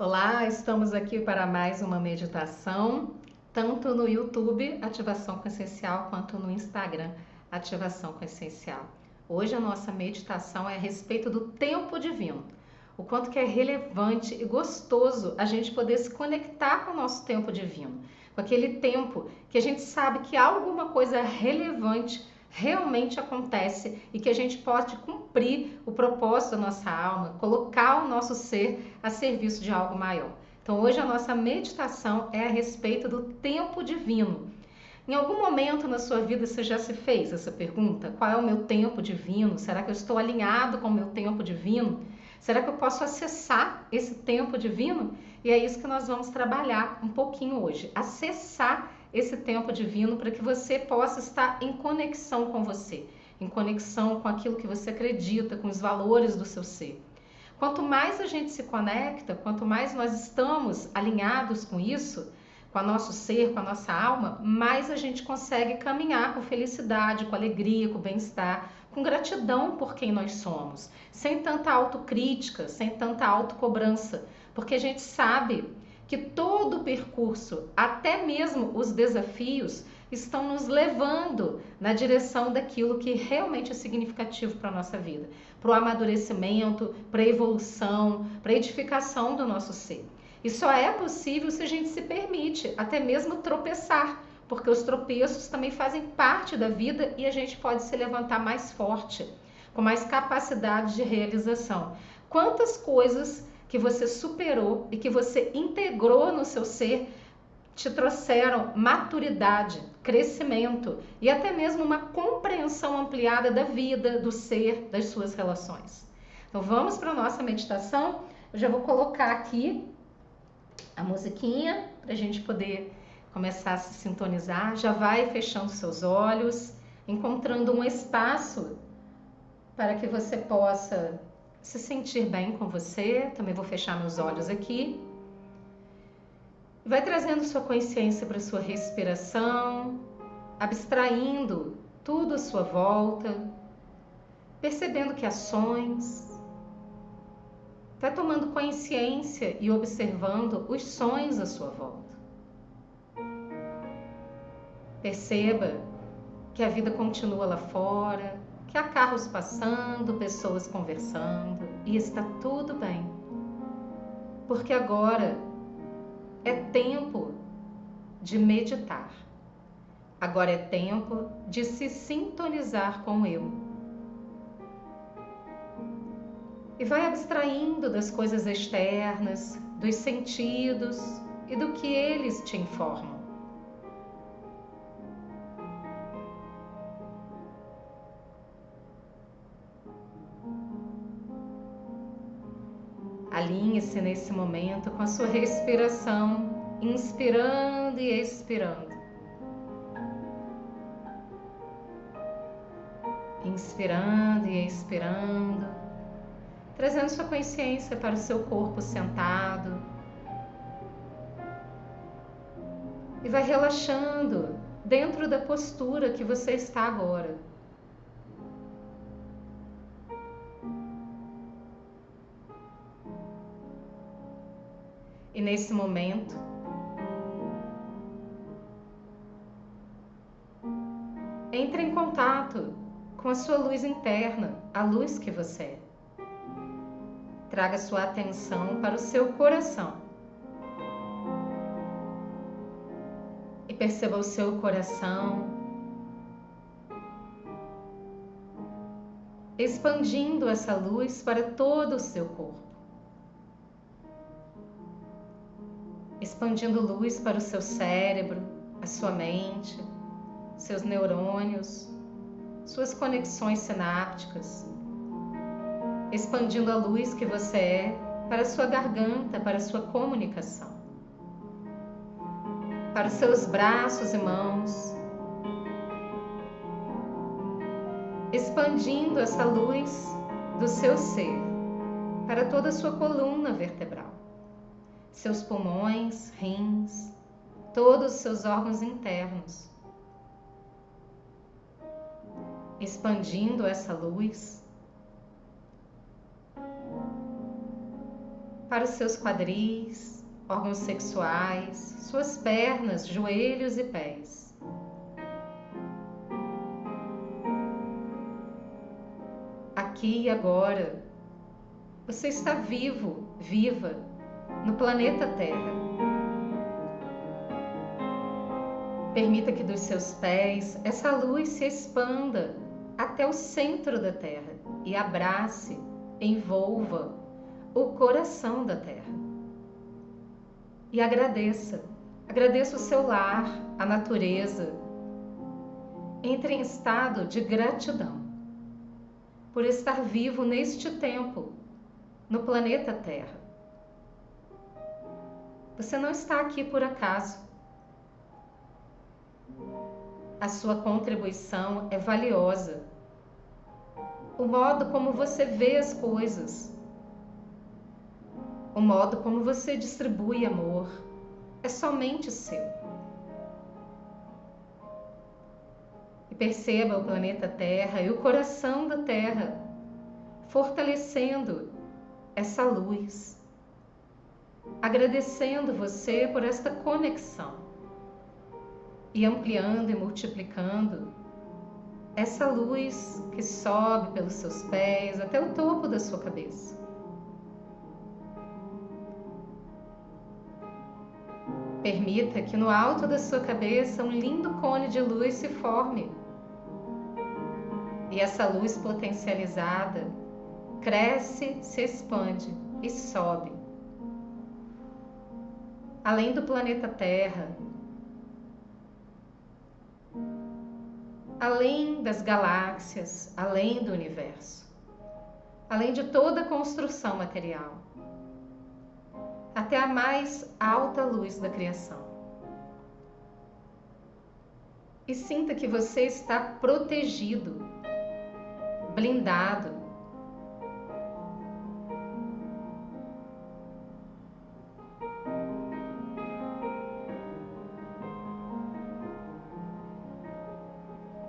Olá, estamos aqui para mais uma meditação, tanto no YouTube, Ativação com Essencial, quanto no Instagram, Ativação com Essencial. Hoje a nossa meditação é a respeito do tempo divino. O quanto que é relevante e gostoso a gente poder se conectar com o nosso tempo divino, com aquele tempo que a gente sabe que alguma coisa relevante realmente acontece e que a gente pode cumprir o propósito da nossa alma, colocar o nosso ser a serviço de algo maior. Então, hoje a nossa meditação é a respeito do tempo divino. Em algum momento na sua vida você já se fez essa pergunta? Qual é o meu tempo divino? Será que eu estou alinhado com o meu tempo divino? Será que eu posso acessar esse tempo divino? E é isso que nós vamos trabalhar um pouquinho hoje. Acessar esse tempo divino para que você possa estar em conexão com você, em conexão com aquilo que você acredita, com os valores do seu ser. Quanto mais a gente se conecta, quanto mais nós estamos alinhados com isso, com o nosso ser, com a nossa alma, mais a gente consegue caminhar com felicidade, com alegria, com bem-estar, com gratidão por quem nós somos, sem tanta autocrítica, sem tanta autocobrança, porque a gente sabe que todo o percurso, até mesmo os desafios, estão nos levando na direção daquilo que realmente é significativo para a nossa vida, para o amadurecimento, para a evolução, para a edificação do nosso ser. E só é possível se a gente se permite até mesmo tropeçar, porque os tropeços também fazem parte da vida e a gente pode se levantar mais forte, com mais capacidade de realização. Quantas coisas que você superou e que você integrou no seu ser te trouxeram maturidade, crescimento e até mesmo uma compreensão ampliada da vida, do ser, das suas relações. Então vamos para a nossa meditação. Eu já vou colocar aqui a musiquinha para a gente poder começar a se sintonizar. Já vai fechando seus olhos, encontrando um espaço para que você possa se sentir bem com você. Também vou fechar meus olhos aqui. Vai trazendo sua consciência para sua respiração, abstraindo tudo à sua volta, percebendo que ações. Vai tomando consciência e observando os sonhos à sua volta. Perceba que a vida continua lá fora, que há carros passando, pessoas conversando e está tudo bem. Porque agora é tempo de meditar. Agora é tempo de se sintonizar com eu. E vai abstraindo das coisas externas, dos sentidos e do que eles te informam. Alinhe-se nesse momento com a sua respiração, inspirando e expirando. Inspirando e expirando, trazendo sua consciência para o seu corpo sentado. E vai relaxando dentro da postura que você está agora. E nesse momento, entre em contato com a sua luz interna, a luz que você é. Traga sua atenção para o seu coração. E perceba o seu coração expandindo essa luz para todo o seu corpo. Expandindo luz para o seu cérebro, a sua mente, seus neurônios, suas conexões sinápticas, expandindo a luz que você é para a sua garganta, para a sua comunicação, para os seus braços e mãos, expandindo essa luz do seu ser para toda a sua coluna vertebral seus pulmões, rins, todos os seus órgãos internos. Expandindo essa luz para os seus quadris, órgãos sexuais, suas pernas, joelhos e pés. Aqui e agora, você está vivo, viva, no planeta Terra. Permita que dos seus pés essa luz se expanda até o centro da Terra e abrace, envolva o coração da Terra. E agradeça, agradeça o seu lar, a natureza. Entre em estado de gratidão por estar vivo neste tempo, no planeta Terra. Você não está aqui por acaso. A sua contribuição é valiosa. O modo como você vê as coisas, o modo como você distribui amor é somente seu. E perceba o planeta Terra e o coração da Terra fortalecendo essa luz, agradecendo você por esta conexão e ampliando e multiplicando essa luz que sobe pelos seus pés até o topo da sua cabeça. Permita que no alto da sua cabeça um lindo cone de luz se forme. E essa luz potencializada cresce, se expande e sobe. Além do planeta Terra, além das galáxias, além do universo, além de toda a construção material até a mais alta luz da criação. E sinta que você está protegido, blindado.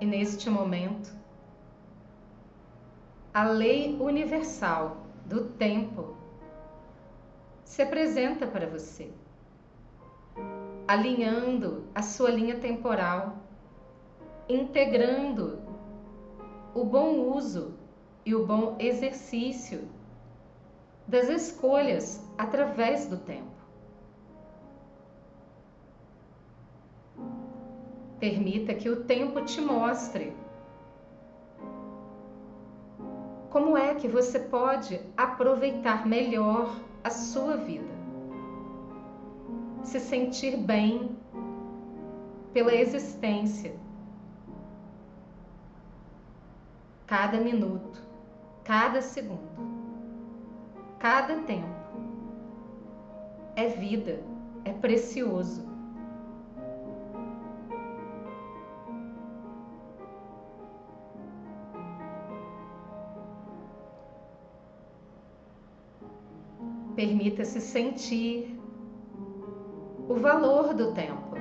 E neste momento, a lei universal do tempo se apresenta para você, alinhando a sua linha temporal, integrando o bom uso e o bom exercício das escolhas através do tempo. Permita que o tempo te mostre como é que você pode aproveitar melhor a sua vida. Se sentir bem pela existência. Cada minuto, cada segundo, cada tempo é vida, é precioso. Permita-se sentir o valor do tempo.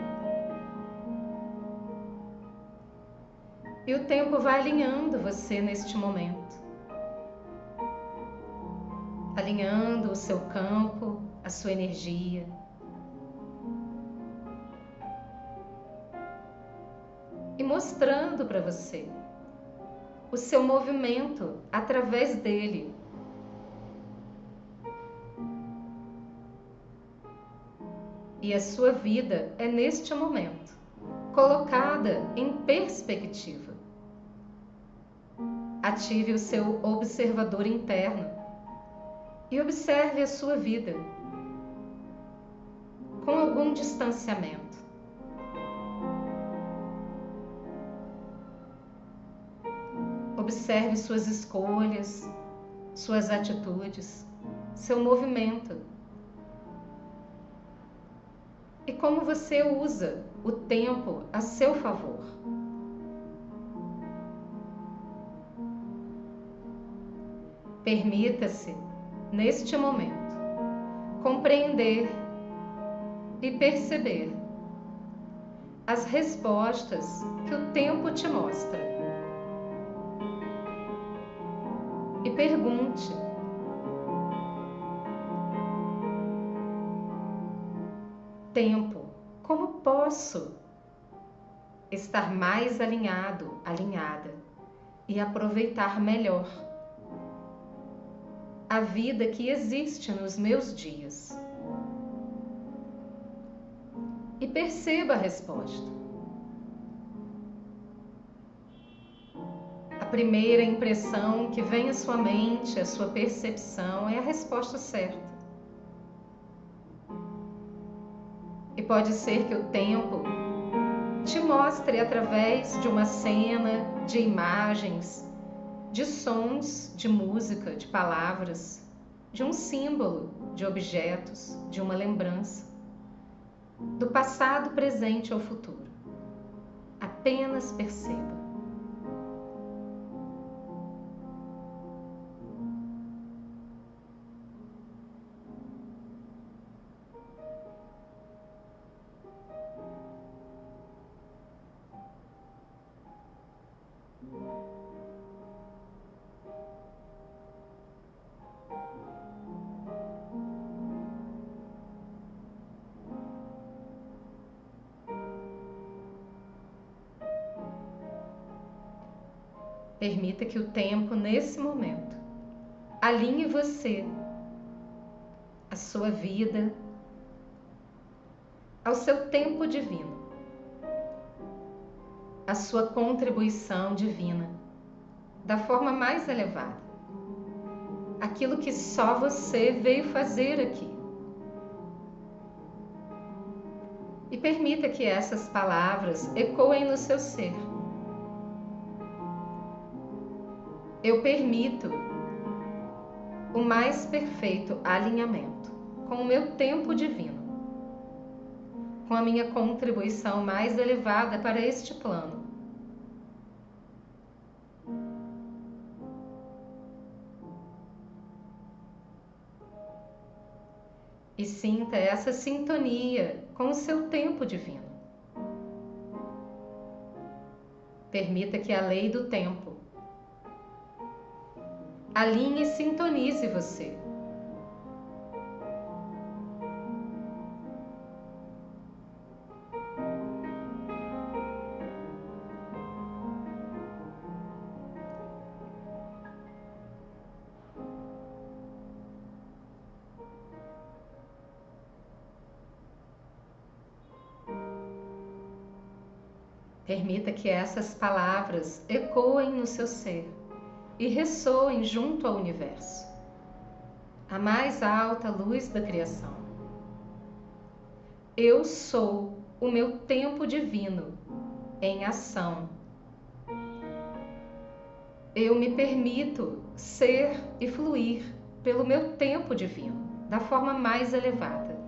E o tempo vai alinhando você neste momento. Alinhando o seu campo, a sua energia. E mostrando para você o seu movimento através dele e a sua vida é neste momento colocada em perspectiva. Ative o seu observador interno e observe a sua vida com algum distanciamento. Observe suas escolhas, suas atitudes, seu movimento como você usa o tempo a seu favor. Permita-se, neste momento, compreender e perceber as respostas que o tempo te mostra. Tempo, como posso estar mais alinhado, alinhada e aproveitar melhor a vida que existe nos meus dias. E perceba a resposta. A primeira impressão que vem à sua mente, à sua percepção, é a resposta certa. Pode ser que o tempo te mostre através de uma cena, de imagens, de sons, de música, de palavras, de um símbolo, de objetos, de uma lembrança, do passado, presente ou futuro. Apenas perceba. Permita que o tempo, nesse momento, alinhe você, a sua vida, ao seu tempo divino, a sua contribuição divina, da forma mais elevada. Aquilo que só você veio fazer aqui. E permita que essas palavras ecoem no seu ser eu permito o mais perfeito alinhamento com o meu tempo divino, com a minha contribuição mais elevada para este plano. E sinta essa sintonia com o seu tempo divino. Permita que a lei do tempo alinhe e sintonize você. Permita que essas palavras ecoem no seu ser e ressoem junto ao universo, a mais alta luz da criação. Eu sou o meu tempo divino em ação. Eu me permito ser e fluir pelo meu tempo divino, da forma mais elevada.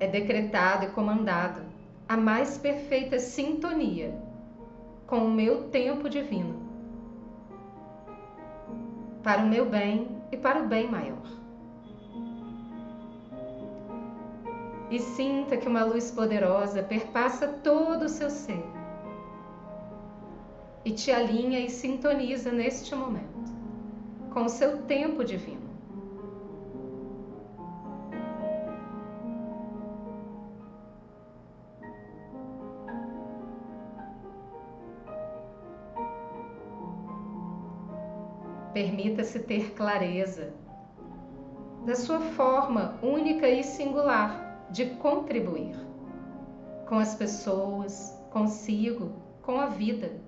É decretado e comandado a mais perfeita sintonia com o meu tempo divino, para o meu bem e para o bem maior. E sinta que uma luz poderosa perpassa todo o seu ser e te alinha e sintoniza neste momento com o seu tempo divino. Permita-se ter clareza da sua forma única e singular de contribuir com as pessoas, consigo, com a vida.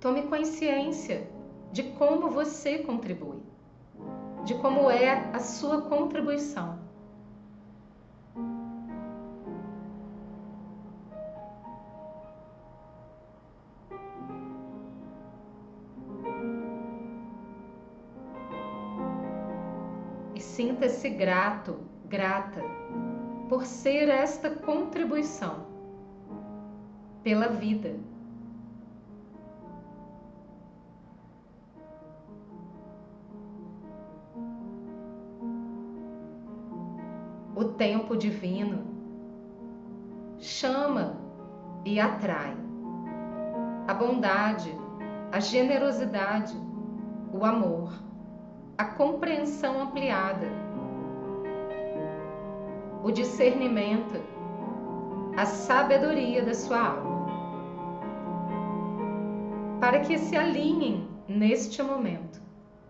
Tome consciência de como você contribui, de como é a sua contribuição. Grato, grata, por ser esta contribuição pela vida. O tempo divino chama e atrai a bondade, a generosidade, o amor, a compreensão ampliada, o discernimento, a sabedoria da sua alma, para que se alinhem neste momento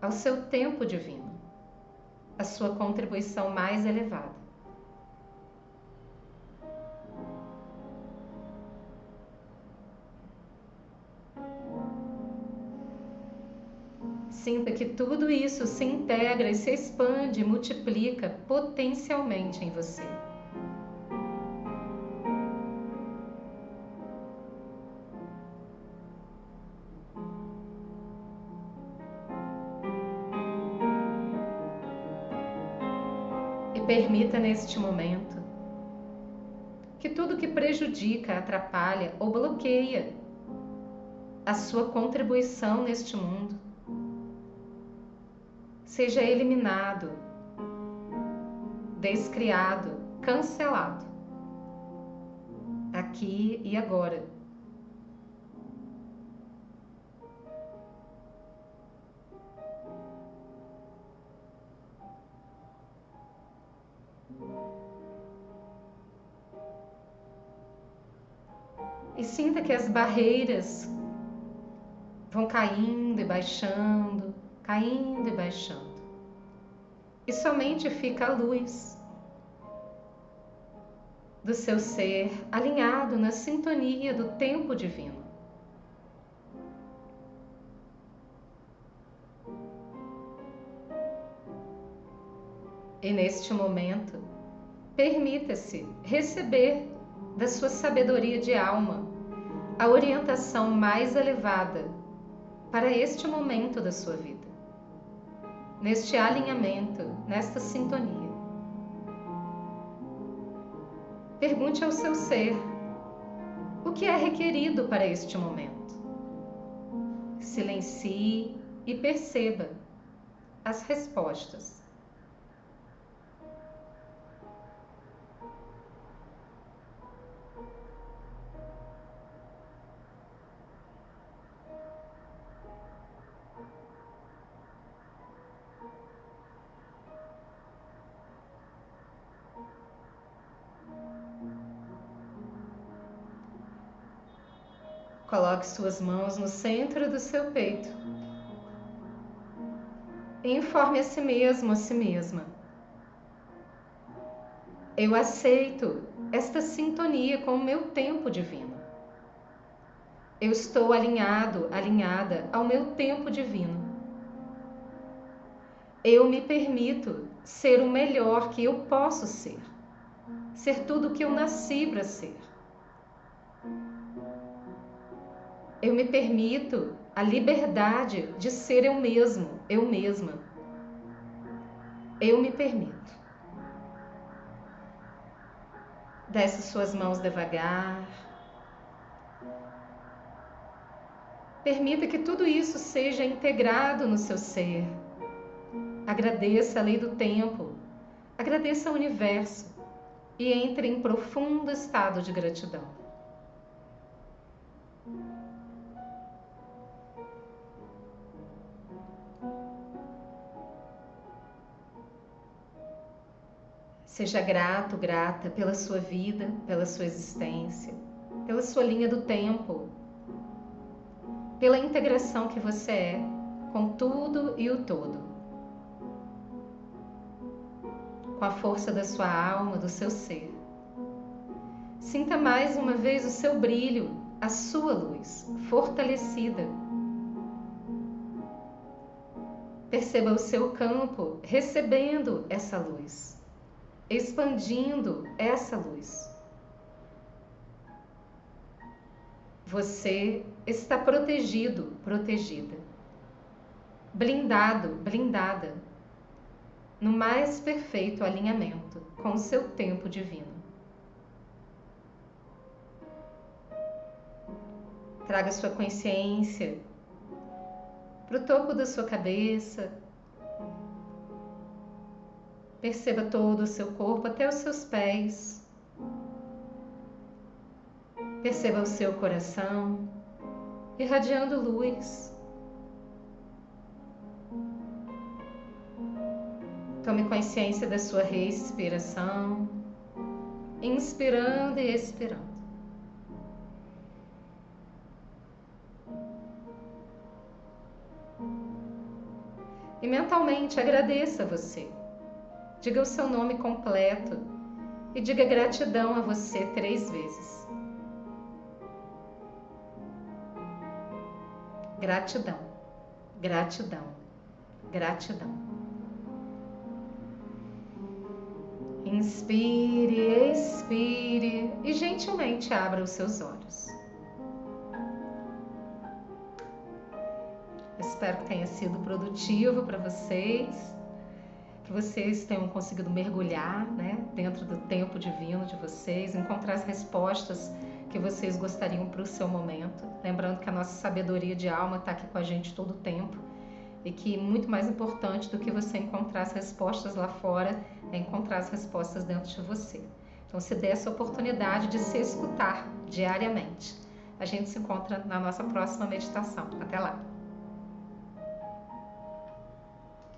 ao seu tempo divino, a sua contribuição mais elevada. Sinta que tudo isso se integra e se expande, multiplica potencialmente em você. E permita neste momento que tudo que prejudica, atrapalha ou bloqueia a sua contribuição neste mundo seja eliminado, descriado, cancelado, aqui e agora. E sinta que as barreiras vão caindo e baixando, caindo e baixando. E somente fica a luz do seu ser alinhado na sintonia do tempo divino. E neste momento, permita-se receber da sua sabedoria de alma a orientação mais elevada para este momento da sua vida neste alinhamento, nesta sintonia. Pergunte ao seu ser o que é requerido para este momento. Silencie e perceba as respostas. Coloque suas mãos no centro do seu peito. Informe a si mesmo, a si mesma. Eu aceito esta sintonia com o meu tempo divino. Eu estou alinhado, alinhada ao meu tempo divino. Eu me permito ser o melhor que eu posso ser, ser tudo o que eu nasci para ser. Eu me permito a liberdade de ser eu mesmo, eu mesma. Eu me permito. Desce suas mãos devagar. Permita que tudo isso seja integrado no seu ser. Agradeça a lei do tempo. Agradeça ao universo e entre em profundo estado de gratidão. Seja grato, grata pela sua vida, pela sua existência, pela sua linha do tempo, pela integração que você é com tudo e o todo. Com a força da sua alma, do seu ser. Sinta mais uma vez o seu brilho, a sua luz, fortalecida. Perceba o seu campo recebendo essa luz expandindo essa luz. Você está protegido, protegida, blindado, blindada, no mais perfeito alinhamento com o seu tempo divino. Traga sua consciência para o topo da sua cabeça, Perceba todo o seu corpo até os seus pés. Perceba o seu coração irradiando luz. Tome consciência da sua respiração, inspirando e expirando. e mentalmente agradeça a você. Diga o seu nome completo e diga gratidão a você três vezes. Gratidão, gratidão, gratidão. Inspire, expire e gentilmente abra os seus olhos. Espero que tenha sido produtivo para vocês, que vocês tenham conseguido mergulhar né, dentro do tempo divino de vocês, encontrar as respostas que vocês gostariam para o seu momento. Lembrando que a nossa sabedoria de alma está aqui com a gente todo o tempo e que muito mais importante do que você encontrar as respostas lá fora é encontrar as respostas dentro de você. Então, se dê essa oportunidade de se escutar diariamente. A gente se encontra na nossa próxima meditação. Até lá!